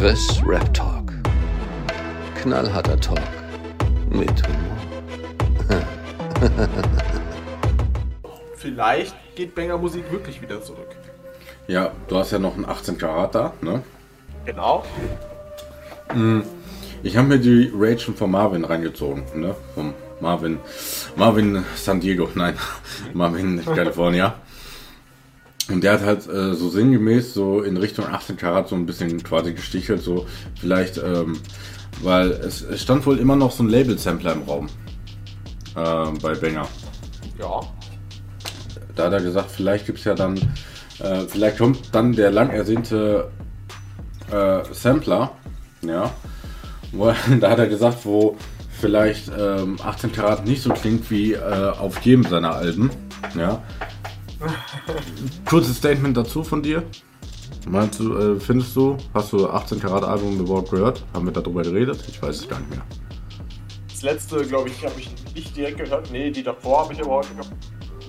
Chris Rap Talk. Knallharter Talk mit Humor. Vielleicht geht Banger Musik wirklich wieder zurück. Ja, du hast ja noch einen 18 Karat da, ne? Genau. Ich habe mir die Rage von Marvin reingezogen, ne? Vom Marvin, Marvin San Diego, nein, Marvin California. Und der hat halt äh, so sinngemäß so in Richtung 18 Karat so ein bisschen quasi gestichelt, so vielleicht, ähm, weil es, es stand wohl immer noch so ein Label-Sampler im Raum äh, bei Banger. Ja. Da hat er gesagt, vielleicht gibt es ja dann, äh, vielleicht kommt dann der lang ersehnte äh, Sampler, ja. Wo, da hat er gesagt, wo vielleicht ähm, 18 Karat nicht so klingt wie äh, auf jedem seiner Alben, ja. Kurzes Statement dazu von dir. Meinst du, äh, findest du, hast du 18 Karat Album überhaupt gehört? Haben wir darüber geredet? Ich weiß es gar nicht mehr. Das letzte, glaube ich, habe ich nicht direkt gehört. Nee, die davor habe ich aber heute gehört.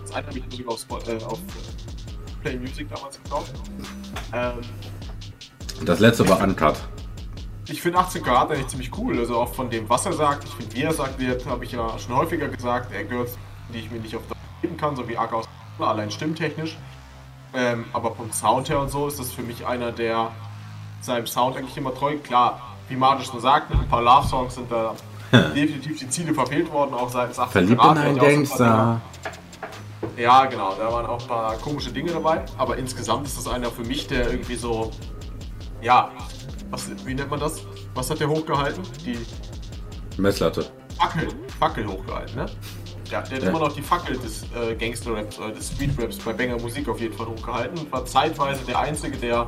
Das eine habe ich sogar auf, äh, auf äh, Play Music damals gekauft. Ähm, Das letzte war Uncut. ich finde 18 Karat eigentlich ziemlich cool. Also auch von dem, was er sagt. Ich finde, wie er sagt wird, habe ich ja schon häufiger gesagt. Er gehört, die ich mir nicht auf das geben kann, so wie Arc aus allein stimmtechnisch. Ähm, aber vom Sound her und so ist das für mich einer, der seinem Sound eigentlich immer treu. Klar, wie Martin schon sagt, ein paar Love-Songs sind da definitiv die Ziele verfehlt worden, auch seitens 18 Verliebt in einen ein Gangster. Ja, genau, da waren auch ein paar komische Dinge dabei. Aber insgesamt ist das einer für mich, der irgendwie so. Ja, was, wie nennt man das? Was hat der hochgehalten? Die Messlatte. Fackel, Fackel hochgehalten, ne? Ja, der hat Ja. immer noch die Fackel des äh, Gangster-Raps, äh, des Street-Raps bei Banger Musik auf jeden Fall hochgehalten und war zeitweise der Einzige, der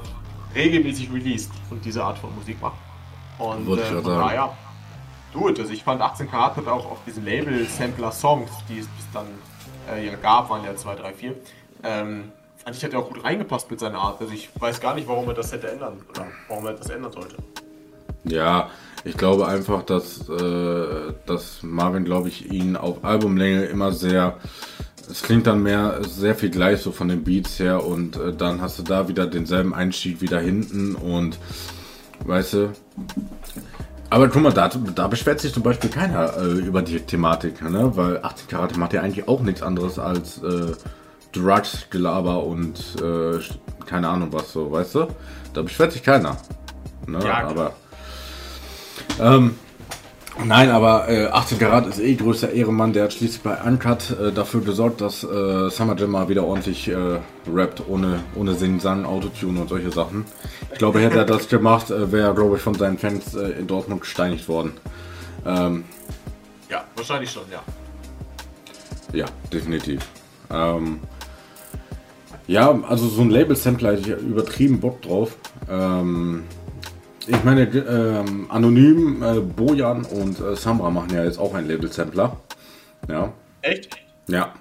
regelmäßig released und diese Art von Musik macht. Und Wollte ich äh, von also ich fand 18 Karat hat auch auf diesen Label-Sampler-Songs, die es bis dann äh, ja gab, waren ja 2, 3, 4, ähm, fand ich, hat er auch gut reingepasst mit seiner Art. Also ich weiß gar nicht, warum er das hätte ändern oder warum er das ändern sollte. Ja, ich glaube einfach, dass, äh, dass Marvin, glaube ich, ihn auf Albumlänge immer sehr. Es klingt dann mehr sehr viel gleich so von den Beats her und äh, dann hast du da wieder denselben Einstieg wieder hinten und weißt du. Aber guck mal, da, da beschwert sich zum Beispiel keiner äh, über die Thematik, ne? Weil 18 Karat macht ja eigentlich auch nichts anderes als äh, Drugs, Gelaber und äh, keine Ahnung was so, weißt du? Da beschwert sich keiner. Ne? Ja, aber ähm, nein, aber äh, 18 Karat ist eh größter Ehrenmann. Der hat schließlich bei Uncut äh, dafür gesorgt, dass äh, Summer Jam mal wieder ordentlich äh, rappt, ohne, ohne Singen, Sang, Autotune und solche Sachen. Ich glaube, hätte er das gemacht, äh, wäre er, glaube ich, von seinen Fans äh, in Dortmund gesteinigt worden. Ähm, Ja, wahrscheinlich schon, ja. ja, definitiv. Ähm, ja, also so ein Label-Sampler hätte ich übertrieben Bock drauf. Ähm, ich meine, ähm, Anonym, äh, Bojan und äh, Samra machen ja jetzt auch einen Label-Sampler. Ja, Echt? ja.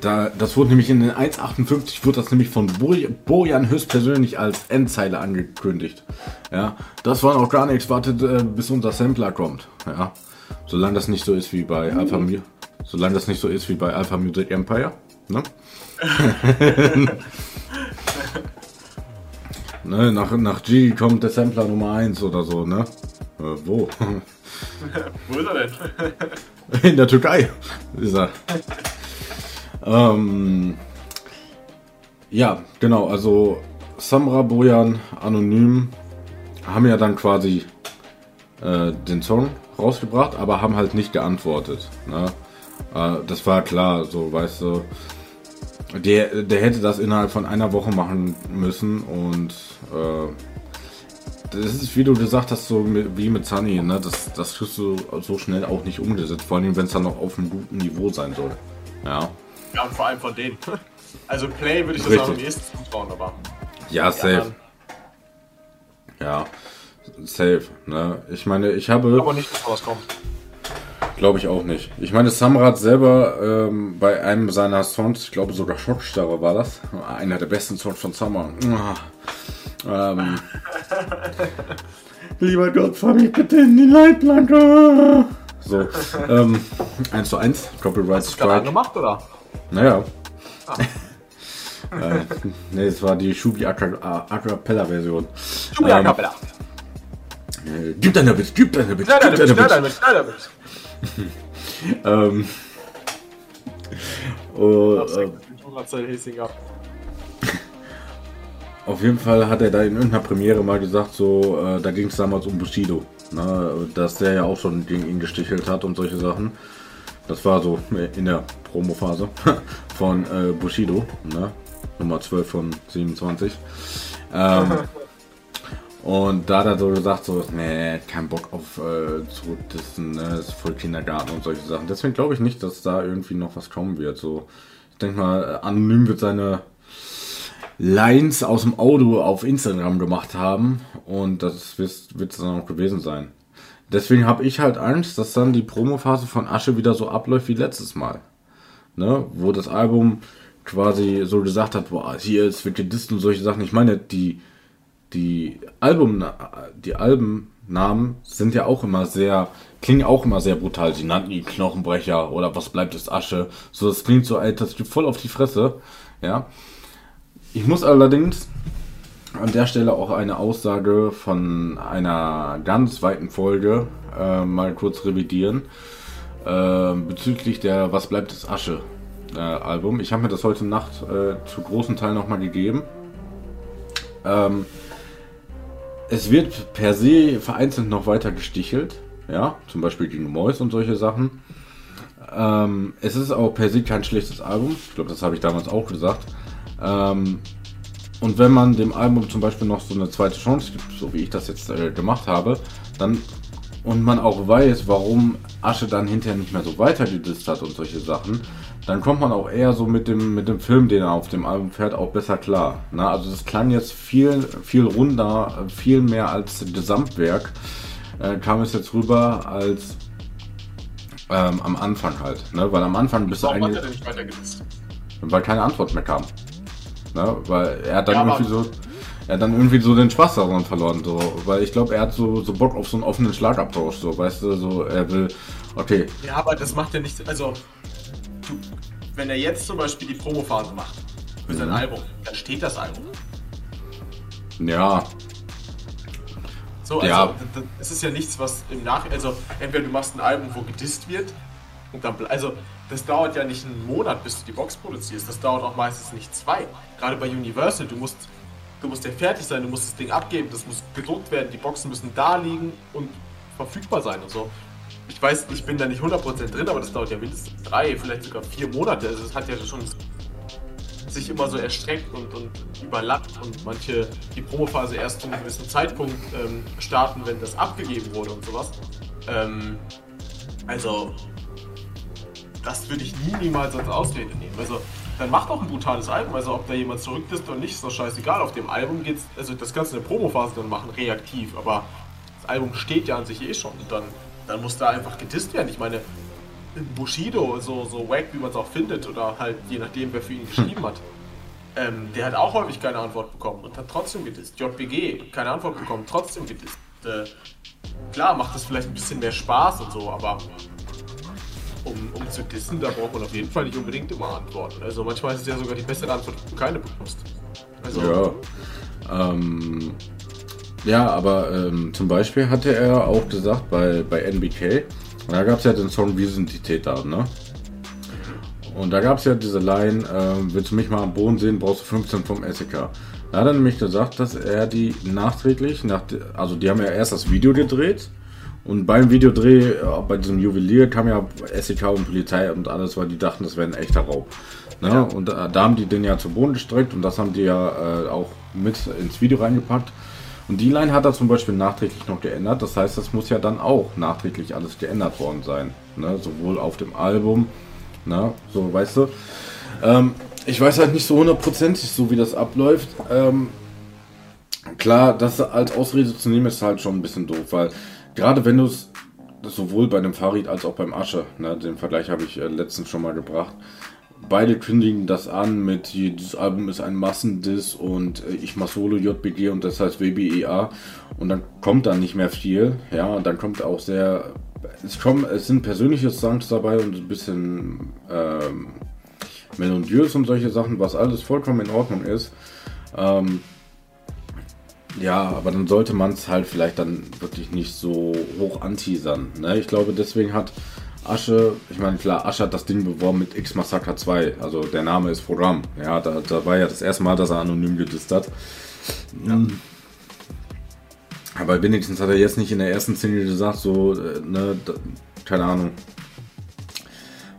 Da, das wurde nämlich in den 1.58 wurde das nämlich von Bo Bojan höchstpersönlich als Endzeile angekündigt. Ja, das war noch gar nichts, wartet äh, bis unser Sampler kommt. Ja, solange das nicht so ist wie bei Alpha Mu solange das nicht so ist wie bei Alpha Music Empire, ne? ne nach, nach G kommt der Sampler Nummer 1 oder so, ne? Äh, wo? Wo ist er denn? In der Türkei ist er. ähm, ja, genau, also Samra, Bojan, Anonym haben ja dann quasi äh, den Song rausgebracht, aber haben halt nicht geantwortet. Ne? Äh, das war klar, so weißt du. Der, der hätte das innerhalb von einer Woche machen müssen und äh, das ist, wie du gesagt hast, so wie mit Sunny, ne? Das, das kriegst du so schnell auch nicht umgesetzt, vor allem wenn es dann noch auf einem guten Niveau sein soll. Ja. Ja, und vor allem von denen. Also Play würde ich das Richtig. auch am ehesten zutrauen, aber. Ja, safe. Ja. Safe, ne? Ich meine, ich habe, Aber nicht, dass was kommt. Glaube ich auch nicht. Ich meine, Samrat selber ähm, bei einem seiner Songs, ich glaube sogar Schockstarre war das, einer der besten Songs von Summer. Ah. Ähm, Lieber Gott, fahr mich bitte in die Leitplanke. So, ähm, 1 zu 1, Copyright Hast Strike. angemacht, oder? Naja. äh, nee, es war die Shubi A Cappella Version. Julia Ähm, Capella. Äh, gib deiner Bitch, gib deiner Bitch, gib deiner Bitch. Ähm, oh, äh, auf jeden Fall hat er da in irgendeiner Premiere mal gesagt, so, äh, da ging es damals um Bushido, ne, dass der ja auch schon gegen ihn gestichelt hat und solche Sachen. Das war so in der Promo-Phase von äh, Bushido, ne? Nummer 12 von 27. Ähm, und da hat er so gesagt, so, nee, kein Bock auf äh, zurückdissen, ne? ist voll Kindergarten und solche Sachen. Deswegen glaube ich nicht, dass da irgendwie noch was kommen wird. So, ich denke mal, anonym wird seine Lines aus dem Auto auf Instagram gemacht haben und das wird es dann auch gewesen sein. Deswegen habe ich halt Angst, dass dann die Promophase von Asche wieder so abläuft wie letztes Mal. Ne? Wo das Album quasi so gesagt hat, boah, hier ist wird gedisst und solche Sachen. Ich meine, die, die Album, die Albennamen sind ja auch immer sehr, klingen auch immer sehr brutal. Sie nannten ihn Knochenbrecher oder was bleibt ist Asche. So, das klingt so, ey, das gibt voll auf die Fresse. Ja. Ich muss allerdings an der Stelle auch eine Aussage von einer ganz weiten Folge äh, mal kurz revidieren. Äh, bezüglich der Was bleibt es Asche äh, Album. Ich habe mir das heute Nacht äh, zu großen Teilen nochmal gegeben. Ähm, es wird per se vereinzelt noch weiter gestichelt. Ja, zum Beispiel gegen Mois und solche Sachen. Ähm, es ist auch per se kein schlechtes Album. Ich glaube, das habe ich damals auch gesagt. Ähm, und wenn man dem Album zum Beispiel noch so eine zweite Chance gibt, so wie ich das jetzt äh, gemacht habe, dann und man auch weiß, warum Asche dann hinterher nicht mehr so weitergedisst hat und solche Sachen, dann kommt man auch eher so mit dem, mit dem Film, den er auf dem Album fährt, auch besser klar. Na, also das klang jetzt viel, viel runder, viel mehr als Gesamtwerk, äh, kam es jetzt rüber als ähm, am Anfang halt. Ne? Weil am Anfang bist du eigentlich... Weil keine Antwort mehr kam. Ne? Weil er hat dann ja, irgendwie so. Er hat dann irgendwie so den Spaß daran verloren, so, weil ich glaube, er hat so, so Bock auf so einen offenen Schlagabtausch, so, weißt du, so, er will, okay. Ja, aber das macht ja nicht, also, du, wenn er jetzt zum Beispiel die Promophase macht für sein mhm. Album, dann steht das Album. Ja. So, also, ja. es ist ja nichts, was im Nach, also, entweder du machst ein Album, wo gedisst wird, und dann, also, das dauert ja nicht einen Monat, bis du die Box produzierst. Das dauert auch meistens nicht zwei. Gerade bei Universal, du musst, du musst ja fertig sein, du musst das Ding abgeben, das muss gedruckt werden, die Boxen müssen da liegen und verfügbar sein und so. Ich weiß, ich bin da nicht 100% drin, aber das dauert ja mindestens drei, vielleicht sogar vier Monate. Also es hat ja schon sich immer so erstreckt und, und überlappt und manche die Promophase erst zu einem gewissen Zeitpunkt ähm, starten, wenn das abgegeben wurde und sowas. Ähm, also das würde ich nie niemals als Ausrede nehmen. Also, dann macht auch ein brutales Album. Also, ob da jemand zurückdisst oder nicht, ist doch scheißegal. Auf dem Album geht's, also das kannst du in der Promophase dann machen, reaktiv. Aber das Album steht ja an sich eh schon. Und dann, dann muss da einfach gedisst werden. Ich meine, Bushido, so, so wack, wie man es auch findet, oder halt je nachdem, wer für ihn geschrieben hat, ähm, der hat auch häufig keine Antwort bekommen und hat trotzdem gedisst. JBG, keine Antwort bekommen, trotzdem gedisst. Äh, klar, macht das vielleicht ein bisschen mehr Spaß und so, aber um, um zu dissen, da braucht man auf jeden Fall nicht unbedingt immer Antworten. Also manchmal ist es ja sogar die bessere Antwort, wenn du keine bekommst. Also, ja. Ähm, ja, aber ähm, zum Beispiel hatte er auch gesagt bei, bei NBK, da gab es ja den Song Wir sind die Täter, ne? Und da gab es ja diese Line, äh, willst du mich mal am Boden sehen, brauchst du 15 vom SEK. Da hat er nämlich gesagt, dass er die nachträglich, nach, also die haben ja erst das Video gedreht und beim Videodreh, äh, bei diesem Juwelier, kam ja SEK und Polizei und alles, weil die dachten, das wäre ein echter Raub. Ne? Ja. Und da, da, haben die den ja zu Boden gestreckt und das haben die ja äh, auch mit ins Video reingepackt. Und die Line hat er zum Beispiel nachträglich noch geändert. Das heißt, das muss ja dann auch nachträglich alles geändert worden sein. Ne? Sowohl auf dem Album, ne? so weißt du. Ähm, ich weiß halt nicht so hundertprozentig, so wie das abläuft. Ähm, klar, das als Ausrede zu nehmen, ist halt schon ein bisschen doof, weil gerade wenn du es sowohl bei dem Farid als auch beim Asche, ne, den Vergleich habe ich äh, letztens schon mal gebracht, beide kündigen das an mit, dieses Album ist ein Massendiss und äh, ich mach Solo JBG und das heißt WBEA und dann kommt dann nicht mehr viel, ja, und dann kommt auch sehr, es, kommen, es sind persönliche Songs dabei und ein bisschen ähm, melodiös und solche Sachen, was alles vollkommen in Ordnung ist. Ähm, Ja, aber dann sollte man es halt vielleicht dann wirklich nicht so hoch anteasern. Ne? Ich glaube, deswegen hat Asche, ich meine, klar, Asche hat das Ding beworben mit X Massacre 2. Also der Name ist Programm. Ja, da, da war ja das erste Mal, dass er anonym gedisst hat. Ja. Aber wenigstens hat er jetzt nicht in der ersten Szene gesagt, so, äh, ne, da, keine Ahnung,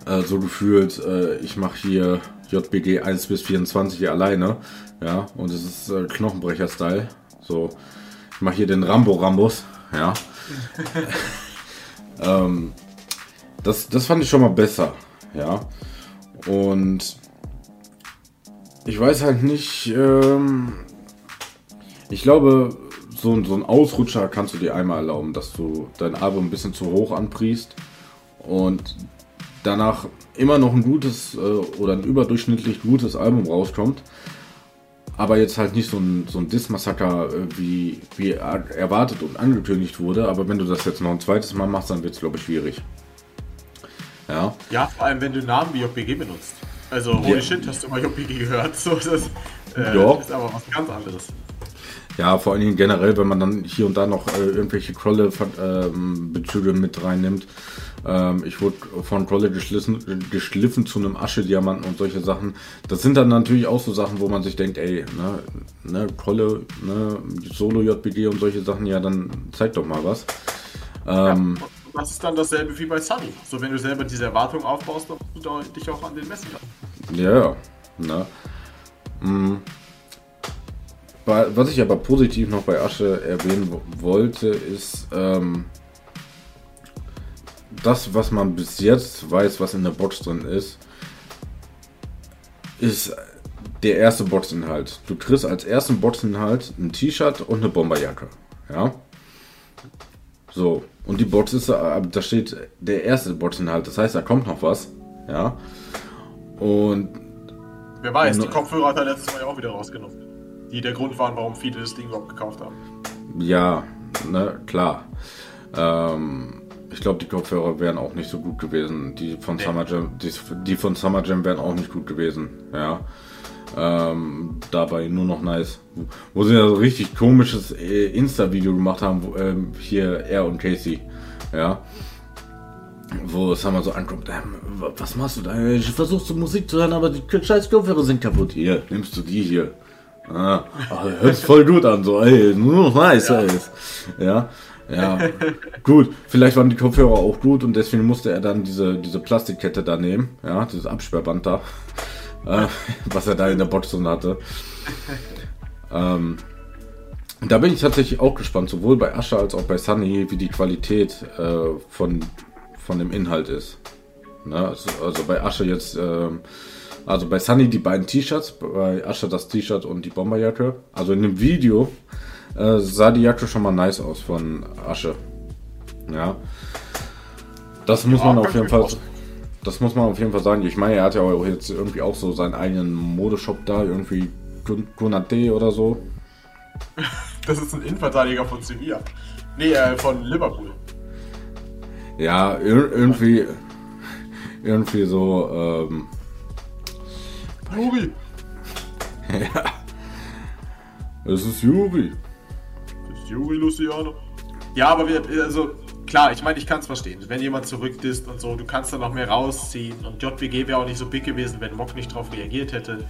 äh, so gefühlt, äh, ich mache hier JBG 1 bis 24 hier alleine. Ja, und es ist äh, Knochenbrecher-Style. So, ich mache hier den Rambo-Rambus. Ja. ähm, das, das fand ich schon mal besser. Ja. Und ich weiß halt nicht, ähm, ich glaube, so, so ein Ausrutscher kannst du dir einmal erlauben, dass du dein Album ein bisschen zu hoch anpriest und danach immer noch ein gutes äh, oder ein überdurchschnittlich gutes Album rauskommt. Aber jetzt halt nicht so ein, so ein Diss-Massaker, äh, wie, wie erwartet und angekündigt wurde. Aber wenn du das jetzt noch ein zweites Mal machst, dann wird es, glaube ich, schwierig. Ja. ja, vor allem, wenn du Namen wie JPG benutzt. Also, holy ja. shit, hast du mal JPG gehört? So, das äh, ja. ist aber was ganz anderes. Ja, vor allen Dingen generell, wenn man dann hier und da noch äh, irgendwelche Krolle-Bezüge ähm, mit reinnimmt. Ähm, ich wurde von Krolle geschliffen, geschliffen zu einem Asche-Diamanten und solche Sachen. Das sind dann natürlich auch so Sachen, wo man sich denkt, ey, ne, ne Krolle, ne, Solo-JBG und solche Sachen, ja, dann zeig doch mal was. Ähm, ja, das ist dann dasselbe wie bei Sunny. So, wenn du selber diese Erwartung aufbaust, dann du dich auch an den messen. Ja, ne. Mhm. Was ich aber positiv noch bei Asche erwähnen wollte, ist ähm, das, was man bis jetzt weiß, was in der Box drin ist, ist der erste Boxinhalt. Du kriegst als ersten Boxinhalt ein T-Shirt und eine Bomberjacke. Ja. So. Und die Box ist, äh, da steht der erste Boxinhalt. Das heißt, da kommt noch was. Ja. Und. Wer weiß, die Kopfhörer hat er letztes Mal ja auch wieder rausgenommen die der Grund waren, warum viele das Ding überhaupt gekauft haben. Ja, ne, klar. Ähm, ich glaube, die Kopfhörer wären auch nicht so gut gewesen. Die von nee. Summer Jam, die, die, von Summer Jam wären auch nicht gut gewesen. Ja. Ähm, dabei nur noch nice. Wo sie ja so richtig komisches äh, Insta-Video gemacht haben, wo, ähm, hier er und Casey. Ja. Wo Summer so ankommt, ähm, was machst du da? Ich versuche so Musik zu hören, aber die scheiß Kopfhörer sind kaputt. Hier, nimmst du die hier. Ah, hört voll gut an, so, ey, nur noch nice, ja. ey. Ja, ja. gut, vielleicht waren die Kopfhörer auch gut und deswegen musste er dann diese, diese Plastikkette da nehmen, ja, dieses Absperrband da, äh, was er da in der Box drin hatte. Ähm, da bin ich tatsächlich auch gespannt, sowohl bei Asche als auch bei Sunny, wie die Qualität äh, von, von dem Inhalt ist. Ne? Also, also, bei Asche jetzt. Äh, also bei Sunny die beiden T-Shirts, bei Asher das T-Shirt und die Bomberjacke. Also in dem Video äh, sah die Jacke schon mal nice aus von Asche. Ja. Das muss ja, man auf jeden Fall. Das muss man auf jeden Fall sagen. Ich meine, er hat ja auch jetzt irgendwie auch so seinen eigenen Modeshop da, irgendwie Kunate oder so. Das ist ein Innenverteidiger von Sevilla. Nee, äh, von Liverpool. Ja, irgendwie. Irgendwie so. Ähm, Juri! ja. Es ist Juri. Das ist Juri Luciano. Ja, aber wir, also klar, ich meine, ich kann es verstehen. Wenn jemand zurückdisst und so, du kannst da noch mehr rausziehen. Und JWG wäre auch nicht so big gewesen, wenn Mock nicht drauf reagiert hätte.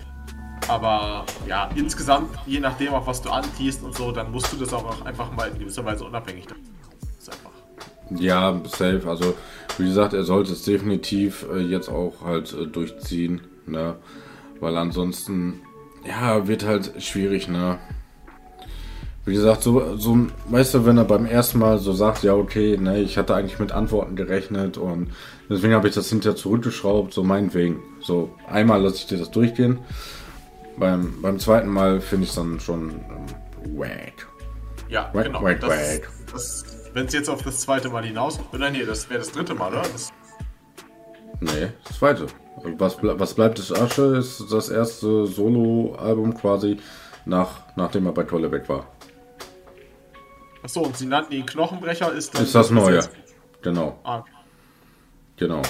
Aber ja, insgesamt, je nachdem, auf was du antiest und so, dann musst du das auch einfach mal in gewisser Weise unabhängig machen. ist einfach. Ja, safe. Also, wie gesagt, er sollte es definitiv äh, jetzt auch halt äh, durchziehen. Ne? Weil ansonsten, ja, wird halt schwierig, ne? Wie gesagt, so, so, weißt du, wenn er beim ersten Mal so sagt, ja, okay, ne, ich hatte eigentlich mit Antworten gerechnet und deswegen habe ich das hinterher zurückgeschraubt, so meinetwegen. So, einmal lasse ich dir das durchgehen. Beim, beim zweiten Mal finde ich es dann schon ähm, wack. Ja, wack, genau. Wack, wack. Wenn es jetzt auf das zweite Mal hinaus, oder nee, das wäre das dritte Mal, oder? Das nee, das zweite. Was, was bleibt des Asche ist das erste Solo-Album quasi, nach, nachdem er bei Tolle weg war. Achso, und sie nannten ihn Knochenbrecher, ist das, ist das neue. Genau. Ah. Genau.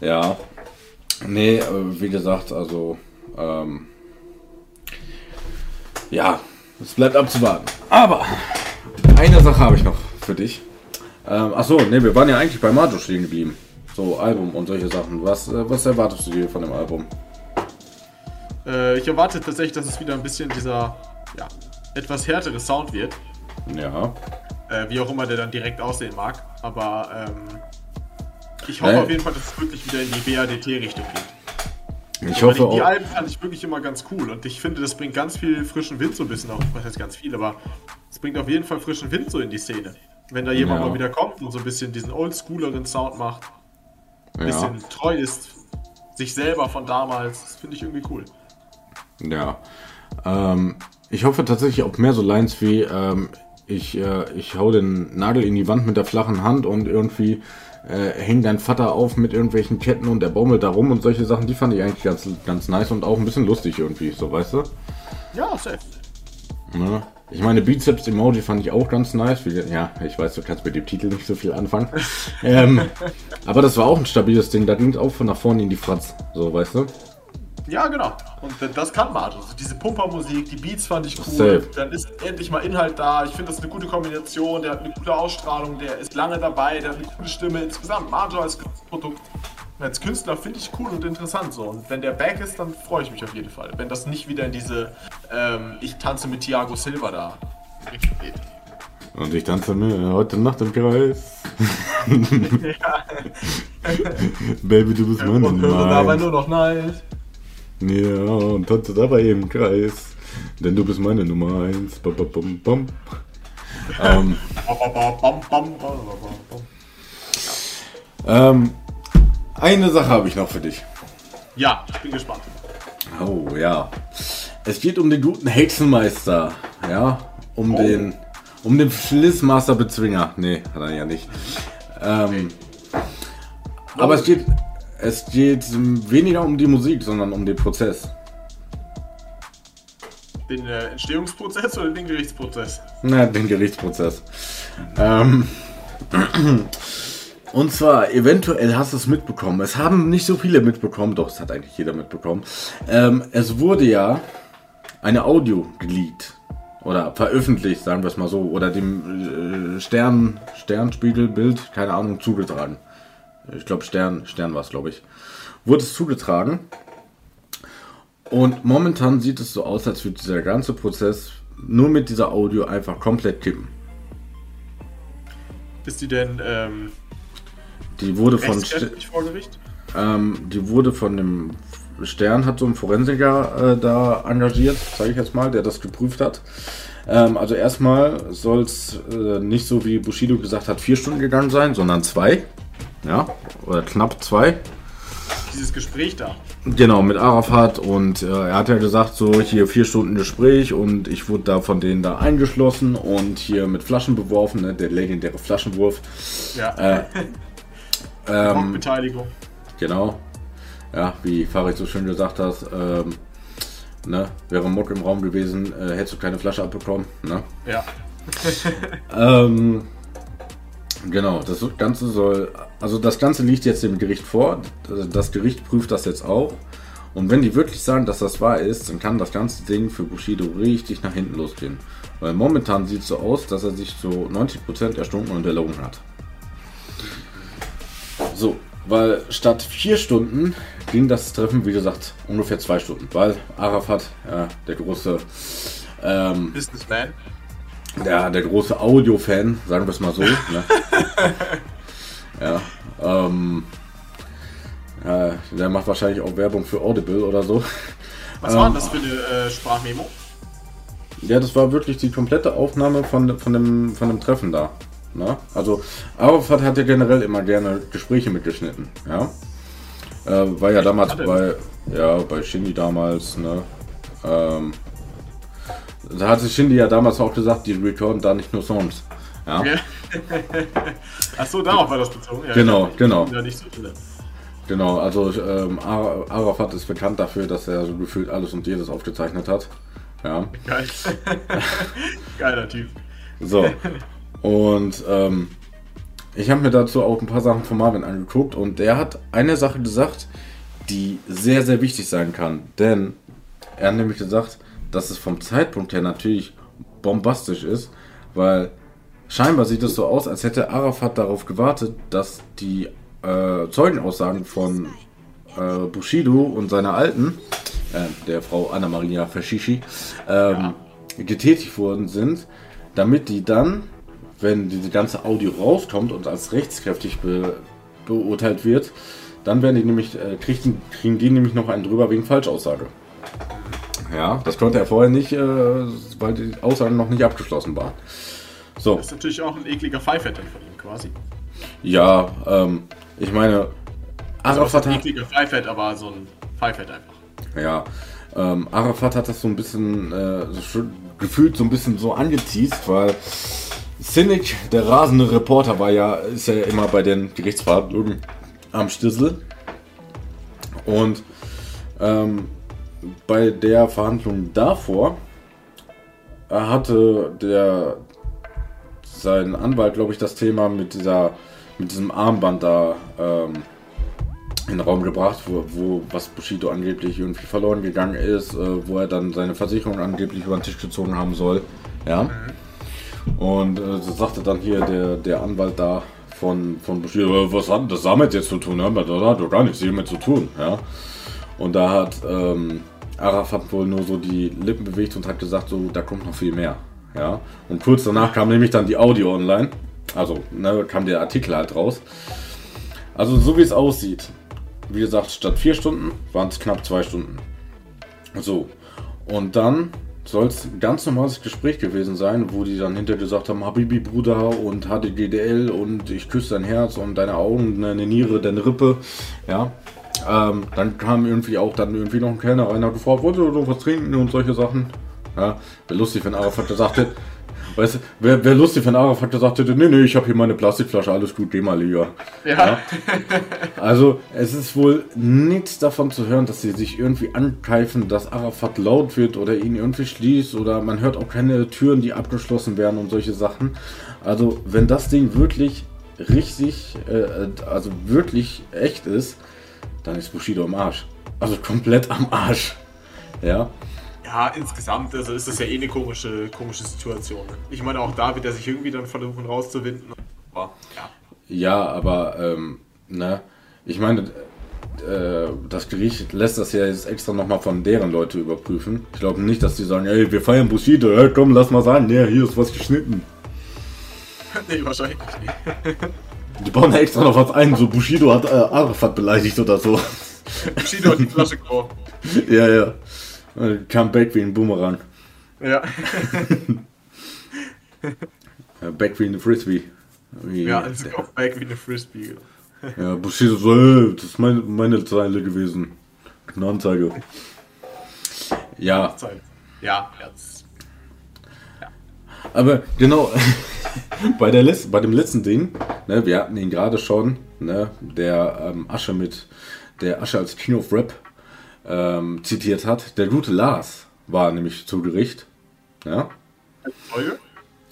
Ja. Nee, wie gesagt, also. Ähm, Ja, es bleibt abzuwarten. Aber eine Sache habe ich noch für dich. Ähm, achso, ne, wir waren ja eigentlich bei Majo stehen geblieben. So, Album und solche Sachen. Was, äh, was erwartest du dir von dem Album? Äh, ich erwarte tatsächlich, dass es wieder ein bisschen dieser, ja, etwas härtere Sound wird. Ja. Äh, wie auch immer der dann direkt aussehen mag. Aber ähm, ich hoffe auf jeden Fall, dass es wirklich wieder in die BADT-Richtung geht. Ich Weil hoffe die, die auch. Alben fand ich wirklich immer ganz cool und ich finde, das bringt ganz viel frischen Wind so ein bisschen auf. Was heißt ganz viel, aber es bringt auf jeden Fall frischen Wind so in die Szene. Wenn da jemand Ja. mal wieder kommt und so ein bisschen diesen oldschooleren Sound macht, ein Ja. bisschen treu ist, sich selber von damals, das finde ich irgendwie cool. Ja. Ähm, ich hoffe tatsächlich auf mehr so Lines wie ähm, ich, äh, ich hau den Nagel in die Wand mit der flachen Hand und irgendwie äh, häng dein Vater auf mit irgendwelchen Ketten und der baumelt da rum und solche Sachen, die fand ich eigentlich ganz, ganz nice und auch ein bisschen lustig irgendwie, so weißt du? Ja, safe. Ne? Ich meine, Bizeps-Emoji fand ich auch ganz nice. Ja, ich weiß, du kannst mit dem Titel nicht so viel anfangen. ähm, aber das war auch ein stabiles Ding. Da ging es auch von nach vorne in die Fratz. So, weißt du? Ja, genau. Und das kann Martin. Also diese Pumpermusik, die Beats fand ich cool. Safe. Dann ist endlich mal Inhalt da. Ich finde das ist eine gute Kombination. Der hat eine gute Ausstrahlung, der ist lange dabei, der hat eine coole Stimme. Insgesamt, Marjo als Produkt, als Künstler finde ich cool und interessant so. Und wenn der back ist, dann freue ich mich auf jeden Fall. Wenn das nicht wieder in diese ähm, Ich tanze mit Thiago Silva da geht. Und ich tanze mir heute Nacht im Kreis. Baby, du bist meine Und höre dabei Nummer. nur noch nice. Ja, und tanze dabei im Kreis. Denn du bist meine Nummer eins. Bam, bam, bam, bam. Ähm, bam. ähm, eine Sache habe ich noch für dich. Ja, ich bin gespannt. Oh ja. Es geht um den guten Hexenmeister. Ja. Um Oh. den. Um den Flissmaster Bezwinger. Nee, hat er ja nicht. Ähm, aber es geht. Es geht weniger um die Musik, sondern um den Prozess. Den äh, Entstehungsprozess oder den Gerichtsprozess? Na, den Gerichtsprozess. Ähm, und zwar, eventuell hast du es mitbekommen. Es haben nicht so viele mitbekommen, doch, es hat eigentlich jeder mitbekommen. Ähm, es wurde ja eine Audio geleakt. Oder veröffentlicht, sagen wir es mal so. Oder dem äh, Stern, Sternspiegelbild, keine Ahnung, zugetragen. Ich glaube, Stern, Stern war es, glaube ich. Wurde es zugetragen. Und momentan sieht es so aus, als würde dieser ganze Prozess nur mit dieser Audio einfach komplett kippen. Ist die denn ähm, Die wurde von, vor Gericht? ähm, die wurde von dem Stern, hat so ein Forensiker äh, da engagiert, sage ich jetzt mal, der das geprüft hat. Ähm, also erstmal soll es äh, nicht so wie Bushido gesagt hat, vier Stunden gegangen sein, sondern zwei. Ja, oder knapp zwei. Dieses Gespräch da. Genau, mit Arafat und äh, er hat ja gesagt, so hier vier Stunden Gespräch und ich wurde da von denen da eingeschlossen und hier mit Flaschen beworfen, ne, der legendäre Flaschenwurf. Ja. Äh, ähm, Beteiligung. genau. Ja, wie Farid so schön gesagt hat, ähm, ne, wäre Muck im Raum gewesen, äh, hättest du keine Flasche abbekommen. Ne? Ja. Ähm, genau, das Ganze soll, also das Ganze liegt jetzt dem Gericht vor. Das Gericht prüft das jetzt auch. Und wenn die wirklich sagen, dass das wahr ist, dann kann das ganze Ding für Bushido richtig nach hinten losgehen. Weil momentan sieht es so aus, dass er sich so 90% erstunken und erlogen hat. So, weil statt vier Stunden ging das Treffen, wie gesagt, ungefähr zwei Stunden. Weil Arafat, ja, der große ähm, Businessman. der, der große Audio-Fan, sagen wir es mal so. Ne? ja, ähm, ja, der macht wahrscheinlich auch Werbung für Audible oder so. Was war denn das für eine äh, Sprachmemo? Ja, das war wirklich die komplette Aufnahme von, von, dem, von dem Treffen da. Ne? Also, Arafat hat ja generell immer gerne Gespräche mitgeschnitten. Ja? Äh, war ja damals bei, ja, bei Shindy damals. Ne? Ähm, da hat sich Shindy ja damals auch gesagt, die recorden da nicht nur Songs. Ja? Achso, darauf war das bezogen. Ja, Genau, ich- genau. Ja, nicht so viele. Genau, also ähm, Ara- Arafat ist bekannt dafür, dass er so gefühlt alles und jedes aufgezeichnet hat. Ja, Geil. Geiler Typ. so. Und ähm, ich habe mir dazu auch ein paar Sachen von Marvin angeguckt und der hat eine Sache gesagt, die sehr, sehr wichtig sein kann. Denn er hat nämlich gesagt, dass es vom Zeitpunkt her natürlich bombastisch ist, weil scheinbar sieht es so aus, als hätte Arafat darauf gewartet, dass die äh, Zeugenaussagen von äh, Bushido und seiner Alten, äh, der Frau Anna-Maria Fashishi, ähm, getätigt worden sind, damit die dann, wenn diese ganze Audio rauskommt und als rechtskräftig be beurteilt wird, dann werden die nämlich, äh, kriegen, kriegen die nämlich noch einen drüber wegen Falschaussage. Ja, das konnte er vorher nicht, äh, weil die Aussagen noch nicht abgeschlossen waren. So. Das ist natürlich auch ein ekliger Pfeifetter von ihm quasi. Ja, ähm, ich meine, also Arafat ein ekliger Pfeifett, aber so ein Pfeifett einfach. Ja, ähm, Arafat hat das so ein bisschen äh, gefühlt so ein bisschen so angeteased, weil Cynic, der rasende Reporter, war ja, ist ja immer bei den Gerichtsverhandlungen am Stissel. Und ähm, bei der Verhandlung davor hatte der sein Anwalt, glaube ich, das Thema mit dieser mit diesem Armband da ähm, in den Raum gebracht, wo, wo, was Bushido angeblich irgendwie verloren gegangen ist, äh, wo er dann seine Versicherung angeblich über den Tisch gezogen haben soll. Ja. Mhm. Und äh, sagte dann hier der, der Anwalt da von, von Bushido, was hat das damit jetzt zu tun? Ja? Das hat doch gar nichts hiermit zu tun. Ja. Und da hat ähm, Arafat wohl nur so die Lippen bewegt und hat gesagt, so, da kommt noch viel mehr. Ja. Und kurz danach kam nämlich dann die Audio online. Also, ne, kam der Artikel halt raus. Also, so wie es aussieht, wie gesagt, statt vier Stunden waren es knapp zwei Stunden. So. Und dann soll es ein ganz normales Gespräch gewesen sein, wo die dann hinterher gesagt haben, Habibi Bruder und HDGDL und ich küsse dein Herz und deine Augen, deine Niere, deine Rippe. Ja. Ähm, dann kam irgendwie auch dann irgendwie noch ein Kellner rein, hat gefragt, wollt ihr was trinken und solche Sachen. Ja, wäre lustig, wenn Arafat hätte, weißt du, wäre wär lustig, wenn Arafat gesagt hätte, nee, nee, ich habe hier meine Plastikflasche, alles gut, geh mal lieber. Ja. ja. Also, es ist wohl nichts davon zu hören, dass sie sich irgendwie ankeifen, dass Arafat laut wird oder ihn irgendwie schließt oder man hört auch keine Türen, die abgeschlossen werden und solche Sachen. Also, wenn das Ding wirklich richtig, äh, also wirklich echt ist, dann ist Bushido am Arsch. Also komplett am Arsch. Ja. Ja, insgesamt also ist das ja eh eine komische, komische Situation. Ich meine, auch da wird er sich irgendwie dann versuchen rauszuwinden. Aber, ja. ja, aber, ähm, ne, ich meine, äh, das Gericht lässt das ja jetzt extra nochmal von deren Leute überprüfen. Ich glaube nicht, dass die sagen, ey, wir feiern Bushido, hey, komm, lass mal sagen, ja, hier ist was geschnitten. nee, wahrscheinlich nicht. die bauen da extra noch was ein, so Bushido hat äh, Arafat beleidigt oder so. Bushido hat die Flasche geworfen. ja, ja. Come back wie ein Boomerang. Ja. back wie eine Frisbee. Wie ja, also der. back wie eine Frisbee. ja, Bushido so, hey, das ist meine, meine Zeile gewesen. Eine Anzeige. Ja. Ja, jetzt. Ja. Aber genau, bei, der Letz-, bei dem letzten Ding, ne, wir hatten ihn gerade schon, ne, der ähm, Asche mit, der Asche als King of Rap ähm, zitiert hat. Der gute Lars war nämlich zu Gericht. Ja.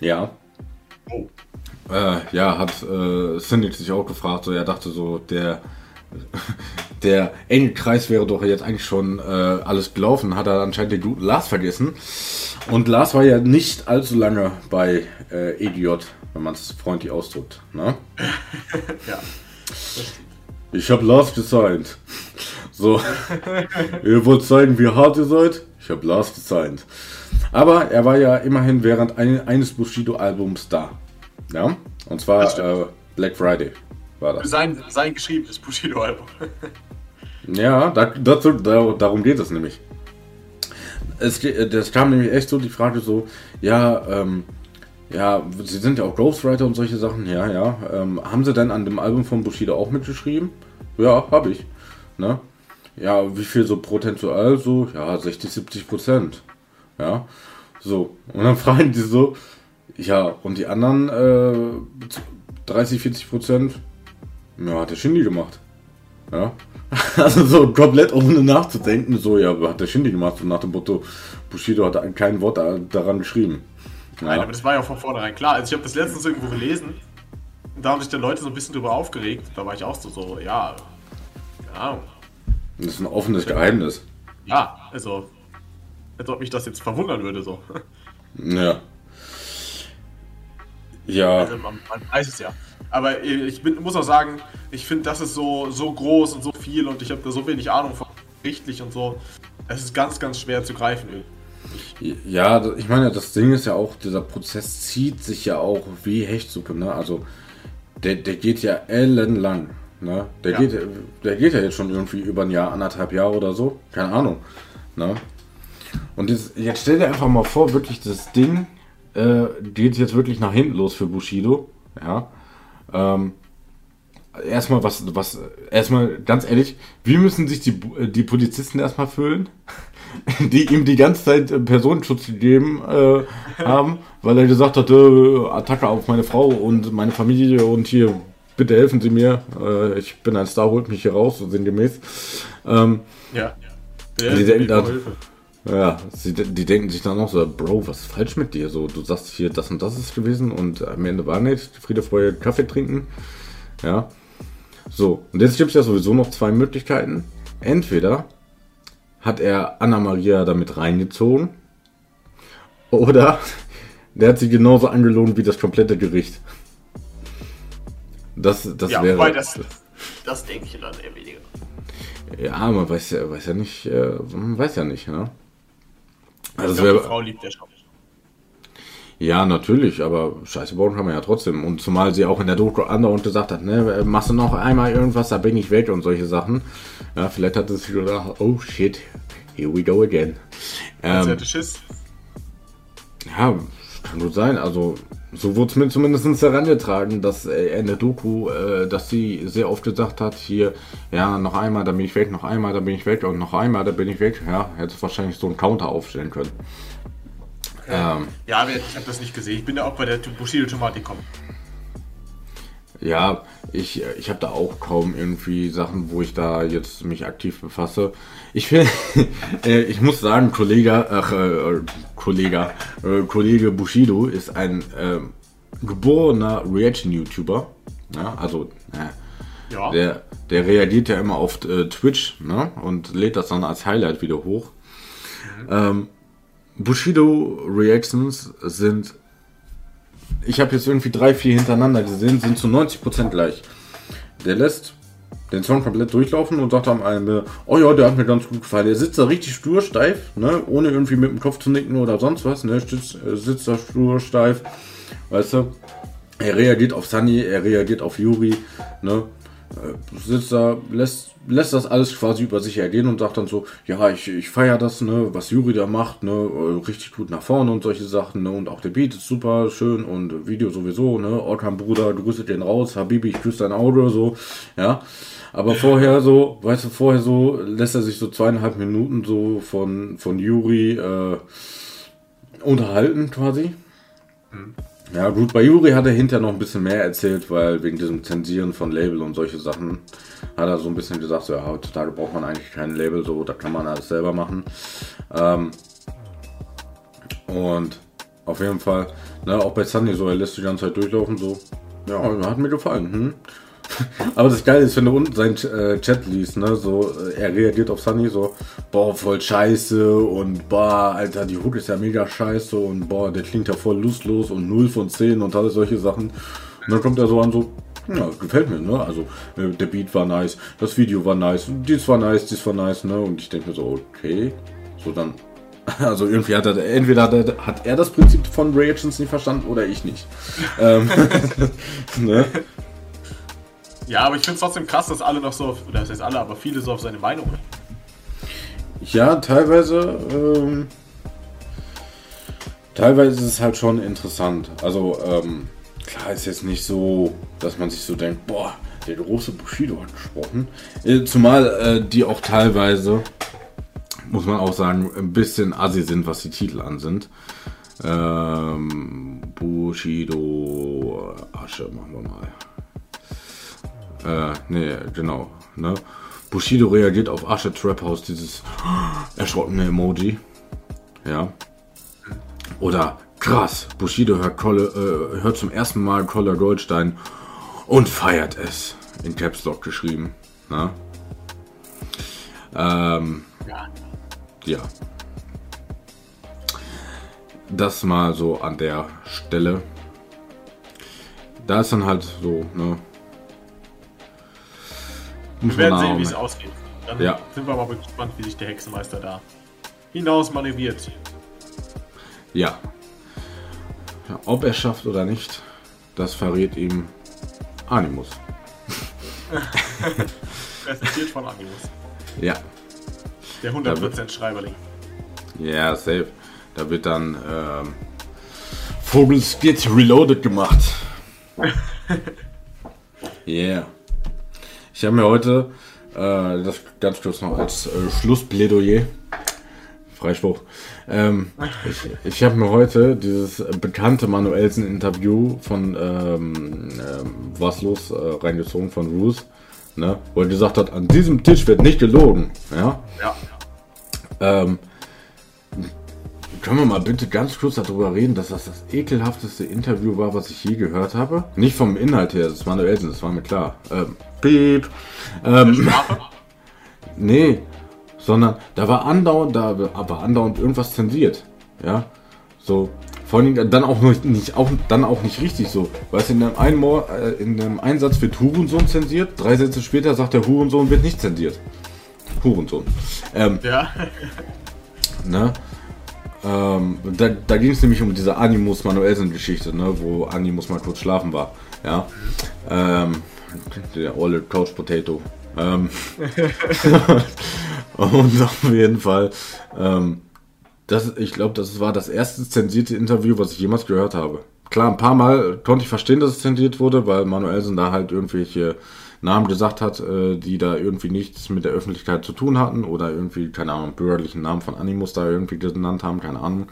Ja. Oh. Äh, ja, hat äh, Cynic sich auch gefragt, so er dachte so, der der enge Kreis wäre doch jetzt eigentlich schon äh, alles gelaufen, hat er anscheinend den guten Lars vergessen. Und Lars war ja nicht allzu lange bei äh, EGJ, wenn man es freundlich ausdrückt. Ne? ja. Ich habe Lars gesigned. So, ihr wollt zeigen, wie hart ihr seid? Ich habe Lars gesigned. Aber er war ja immerhin während ein, eines Bushido-Albums da. Ja, und zwar äh, Black Friday war das. Sein, sein geschriebenes Bushido-Album. ja, da, dazu, da, darum geht es nämlich. Es, das kam nämlich echt so die Frage so, ja, ähm, ja, Sie sind ja auch Ghostwriter und solche Sachen, ja, ja. Ähm, haben Sie denn an dem Album von Bushido auch mitgeschrieben? Ja, habe ich. Ne? Ja, wie viel so prozentual? So, ja, 60, 70 Prozent. Ja, so. Und dann fragen die so, ja, und die anderen äh, 30, 40 Prozent? Ja, hat der Shindy gemacht. Ja. Also so komplett ohne nachzudenken, so, ja, hat der Shindy gemacht, so nach dem Motto, Bushido hat kein Wort daran geschrieben. Ja. Nein, aber das war ja von vornherein klar. Also ich habe das letztens irgendwo gelesen, da haben sich dann Leute so ein bisschen drüber aufgeregt. Da war ich auch so, so ja, keine Ahnung. Das ist ein offenes Geheimnis. Ja, also. als ob mich das jetzt verwundern würde, so. Ja. Ja. Also man, man weiß es ja. Aber ich bin, muss auch sagen, ich finde, das ist so, so groß und so viel und ich habe da so wenig Ahnung von rechtlich und so. Es ist ganz, ganz schwer zu greifen. Ja, ich meine, das Ding ist ja auch, dieser Prozess zieht sich ja auch wie Hechtsuppe, ne? Also, der, der geht ja ellenlang, ne? Der, ja. geht, der geht ja jetzt schon irgendwie über ein Jahr, anderthalb Jahre oder so. Keine Ahnung, ne? Und jetzt, jetzt stell dir einfach mal vor, wirklich das Ding äh, geht jetzt wirklich nach hinten los für Bushido, ja? Ähm, erstmal was, was, erstmal ganz ehrlich, wie müssen sich die, die Polizisten erstmal fühlen, die ihm die ganze Zeit äh, Personenschutz gegeben äh, haben, weil er gesagt hat, äh, Attacke auf meine Frau und meine Familie und hier, bitte helfen Sie mir, äh, ich bin ein Star, holt mich hier raus, so sinngemäß. Ähm, ja. ja. Die denken dann, ja, sie, die denken sich dann auch so, Bro, was ist falsch mit dir? So, du sagst hier, das und das ist gewesen und am Ende war nicht, Friede, Freude, Kaffee trinken. Ja. So, und jetzt gibt es ja sowieso noch zwei Möglichkeiten. Entweder hat er Anna-Maria damit reingezogen oder der hat sie genauso angelogen wie das komplette Gericht. Das, das ja, wäre. Das, das denke ich dann eher weniger. Ja, man weiß ja, weiß ja nicht, äh, man weiß ja nicht, ne? Also glaub, die Frau liebt er schon. Ja, natürlich, aber Scheiße bauen kann man ja trotzdem. Und zumal sie auch in der Doku andauernd gesagt hat, ne, machst du noch einmal irgendwas, da bin ich weg und solche Sachen. Ja, vielleicht hat es sich gedacht, oh shit, here we go again. Ähm, sie hatte Schiss. Ja, kann gut sein. Also, so wurde es mir zumindest herangetragen, dass er in der Doku, äh, dass sie sehr oft gesagt hat, hier, ja, noch einmal, dann bin ich weg, noch einmal, dann bin ich weg und noch einmal, dann bin ich weg. Ja, hätte wahrscheinlich so einen Counter aufstellen können. Ähm, ja, aber ich habe das nicht gesehen. Ich bin ja auch bei der Bushido-Thematik gekommen. Ja, ich, ich habe da auch kaum irgendwie Sachen, wo ich da jetzt mich aktiv befasse. Ich finde, äh, ich muss sagen, Kollege, ach, äh, Kollege, äh, Kollege Bushido ist ein äh, geborener Reaction-YouTuber. Ja, also, äh, ja. der, der reagiert ja immer auf äh, Twitch ne? und lädt das dann als Highlight wieder hoch. Mhm. Ähm, Bushido Reactions sind, ich habe jetzt irgendwie drei, vier hintereinander gesehen, sind zu 90% gleich. Der lässt den Song komplett durchlaufen und sagt am Ende, oh ja, der hat mir ganz gut gefallen. Der sitzt da richtig stur, steif, ne, ohne irgendwie mit dem Kopf zu nicken oder sonst was, ne, sitzt, äh, sitzt da stur, steif, weißt du. Er reagiert auf Sunny, er reagiert auf Yuri, ne, sitzt da, lässt, lässt das alles quasi über sich ergehen und sagt dann so, ja, ich, ich feiere das, ne, was Juri da macht, ne, äh, richtig gut nach vorne und solche Sachen, ne, und auch der Beat ist super schön und Video sowieso, ne, Orkan Bruder, grüße den raus, Habibi, ich küsse dein Auge, so, ja. Aber vorher so, weißt du, vorher so lässt er sich so zweieinhalb Minuten so von, von Juri äh, unterhalten quasi. Mhm. Ja, gut, bei Juri hat er hinterher noch ein bisschen mehr erzählt, weil wegen diesem Zensieren von Label und solche Sachen hat er so ein bisschen gesagt, so, ja, heutzutage braucht man eigentlich kein Label, so, da kann man alles selber machen. Ähm, und auf jeden Fall, ne, auch bei Sunny so, er lässt die ganze Zeit durchlaufen, so, ja, hat mir gefallen, hm? Aber das Geile ist, wenn du unten seinen äh, Chat liest, ne, so, äh, er reagiert auf Sunny so, boah, voll scheiße und boah, Alter, die Hook ist ja mega scheiße und boah, der klingt ja voll lustlos und 0 von 10 und alles solche Sachen. Und dann kommt er so an, so, ja, gefällt mir, ne, also, äh, der Beat war nice, das Video war nice, dies war nice, dies war nice, ne, und ich denke mir so, okay, so dann, also irgendwie hat er, entweder hat er, das Prinzip von Reactions nicht verstanden oder ich nicht. ähm, ne? Ja, aber ich finde es trotzdem krass, dass alle noch so, oder das heißt alle, aber viele so auf seine Meinung. Ja, teilweise. Ähm, teilweise ist es halt schon interessant. Also, ähm, klar ist jetzt nicht so, dass man sich so denkt, boah, der große Bushido hat gesprochen. Äh, zumal äh, die auch teilweise, muss man auch sagen, ein bisschen assi sind, was die Titel an sind. Ähm, Bushido Asche machen wir mal. Äh, nee, genau. Ne? Bushido reagiert auf Asche Trap House, dieses erschrockene Emoji. Ja. Oder krass, Bushido hört, Kolle, äh, hört zum ersten Mal Koller Goldstein und feiert es. In Caps Lock geschrieben. Ne? Ähm, ja. Ja. das mal so an der Stelle. Da ist dann halt so, ne? Wir werden sehen, wie es ausgeht. Dann ja. sind wir aber gespannt, wie sich der Hexenmeister da hinaus manövriert. Ja. ja. Ob er schafft oder nicht, das verrät ihm Animus. Präsentiert von Animus. Ja. Der 100% Schreiberling. Ja, safe. Da wird dann ähm, Vogelspit Reloaded gemacht. yeah. Ich habe mir heute, äh, das ganz kurz noch als äh, Schlussplädoyer, Freispruch, ähm, ich, ich habe mir heute dieses bekannte Manuelsen-Interview von ähm, ähm, Was los äh, reingezogen von Roos, ne, wo er gesagt hat, an diesem Tisch wird nicht gelogen. Ja. ja. Ähm, können wir mal bitte ganz kurz darüber reden, dass das das ekelhafteste Interview war, was ich je gehört habe? Nicht vom Inhalt her, das war Manuelsen, das war mir klar. Ähm, piep. Ähm, nee, sondern da war andauernd, da war andauernd irgendwas zensiert. Ja, so. Vor allem dann auch nicht, auch, dann auch nicht richtig so. Weißt du, in einen, Mo äh, in dem Einsatz wird Hurensohn zensiert, drei Sätze später sagt der Hurensohn wird nicht zensiert. Hurensohn. Ähm, ja. ne? Ähm, da da ging es nämlich um diese Animus Manuelsen-Geschichte, ne, wo Animus mal kurz schlafen war. Ja. Ähm, der olle Couch Potato. Ähm, und auf jeden Fall, ähm, das, ich glaube, das war das erste zensierte Interview, was ich jemals gehört habe. Klar, ein paar Mal konnte ich verstehen, dass es zensiert wurde, weil Manuelsen da halt irgendwelche Namen gesagt hat, äh, die da irgendwie nichts mit der Öffentlichkeit zu tun hatten oder irgendwie, keine Ahnung, bürgerlichen Namen von Animus da irgendwie genannt haben, keine Ahnung.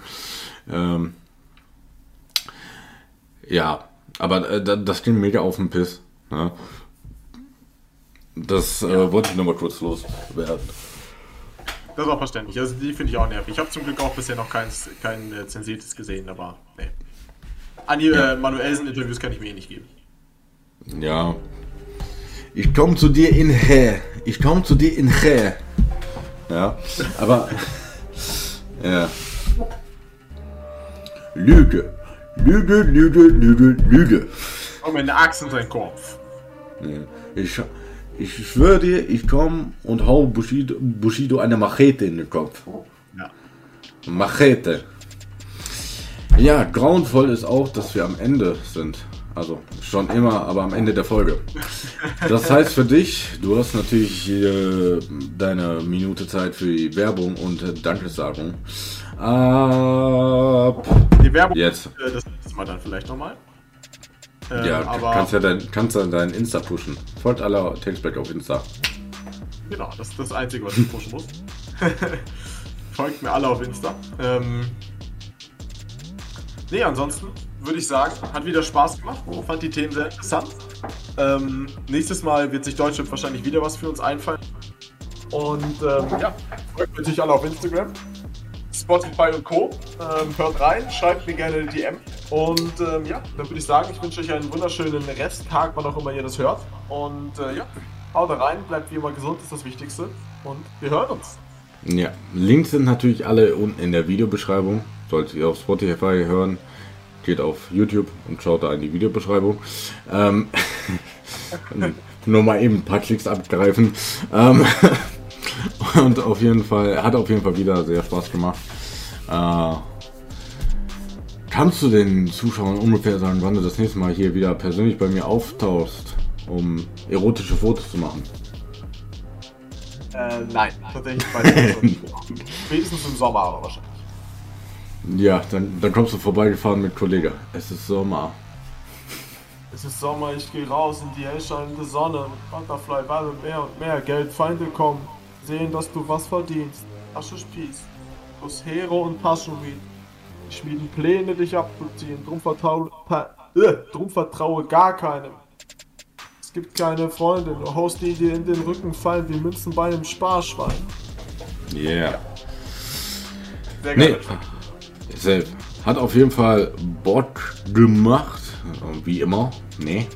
Ähm, ja, aber äh, das ging mega auf den Piss. Ne? Das äh, ja. wollte ich nochmal kurz loswerden. Das ist auch verständlich. Also die finde ich auch nervig. Ich habe zum Glück auch bisher noch kein, kein äh, zensiertes gesehen, aber nee. An die ja. äh, Manuelsen-Interviews kann ich mir eh nicht geben. Ja, ich komme zu dir in Hä. Ich komme zu dir in Hä. Ja, aber. ja. Lüge. Lüge, Lüge, Lüge, Lüge. Komm in Axt in seinen Kopf. Ich, ich schwöre dir, ich komme und hau Bushido, Bushido eine Machete in den Kopf. Ja. Machete. Ja, grauenvoll ist auch, dass wir am Ende sind. Also schon immer, aber am Ende der Folge. Das heißt für dich, du hast natürlich äh, deine Minute Zeit für die Werbung und äh, Dankesagung. Ab die Werbung jetzt. Äh, das nächste Mal dann vielleicht nochmal. Ähm, ja, aber kannst ja dein, kannst dann dein Insta pushen. Folgt alle Textback auf Insta. Genau, das ist das Einzige, was ich pushen muss. Folgt mir alle auf Insta. Ähm, nee, ansonsten würde ich sagen. Hat wieder Spaß gemacht. Fand die Themen sehr interessant. Ähm, nächstes Mal wird sich Deutschland wahrscheinlich wieder was für uns einfallen. Und ähm, ja, folgt natürlich alle auf Instagram. Spotify und Co. Ähm, hört rein, schreibt mir gerne eine DM. Und ähm, ja, dann würde ich sagen, ich wünsche euch einen wunderschönen Resttag, wann auch immer ihr das hört. Und äh, ja, haut rein, bleibt wie immer gesund, ist das Wichtigste. Und wir hören uns. Ja, Links sind natürlich alle unten in der Videobeschreibung. Solltet ihr auf Spotify hören, geht auf YouTube und schaut da in die Videobeschreibung. Ähm, nur mal eben ein paar Klicks abgreifen. Ähm, und auf jeden Fall, hat auf jeden Fall wieder sehr Spaß gemacht. Äh, kannst du den Zuschauern ungefähr sagen, wann du das nächste Mal hier wieder persönlich bei mir auftauchst, um erotische Fotos zu machen? Äh, nein, tatsächlich ich Spätestens im Sommer aber wahrscheinlich. Ja, dann, dann kommst du vorbeigefahren mit Kollege. Es ist Sommer. Es ist Sommer, ich gehe raus in die hellscheinende Sonne. Butterfly, Ball und mehr und mehr. Geld, Feinde kommen. Sehen, dass du was verdienst. Asche Spieß. Plus Hero und. Die schmieden Pläne, dich abzuziehen. Drum vertraue, äh, drum vertraue gar keinem. Es gibt keine Freunde, nur Host, die dir in den Rücken fallen wie Münzen bei einem Sparschwein. Yeah. Sehr geil. Nee. Selbst. Hat auf jeden Fall Bock gemacht. Wie immer. Ne?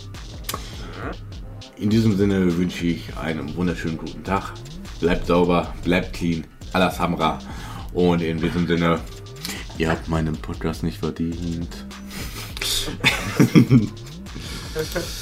In diesem Sinne wünsche ich einen wunderschönen guten Tag. Bleibt sauber, bleibt clean. Alles Hamra. Und in diesem Sinne, Ihr habt meinen Podcast nicht verdient.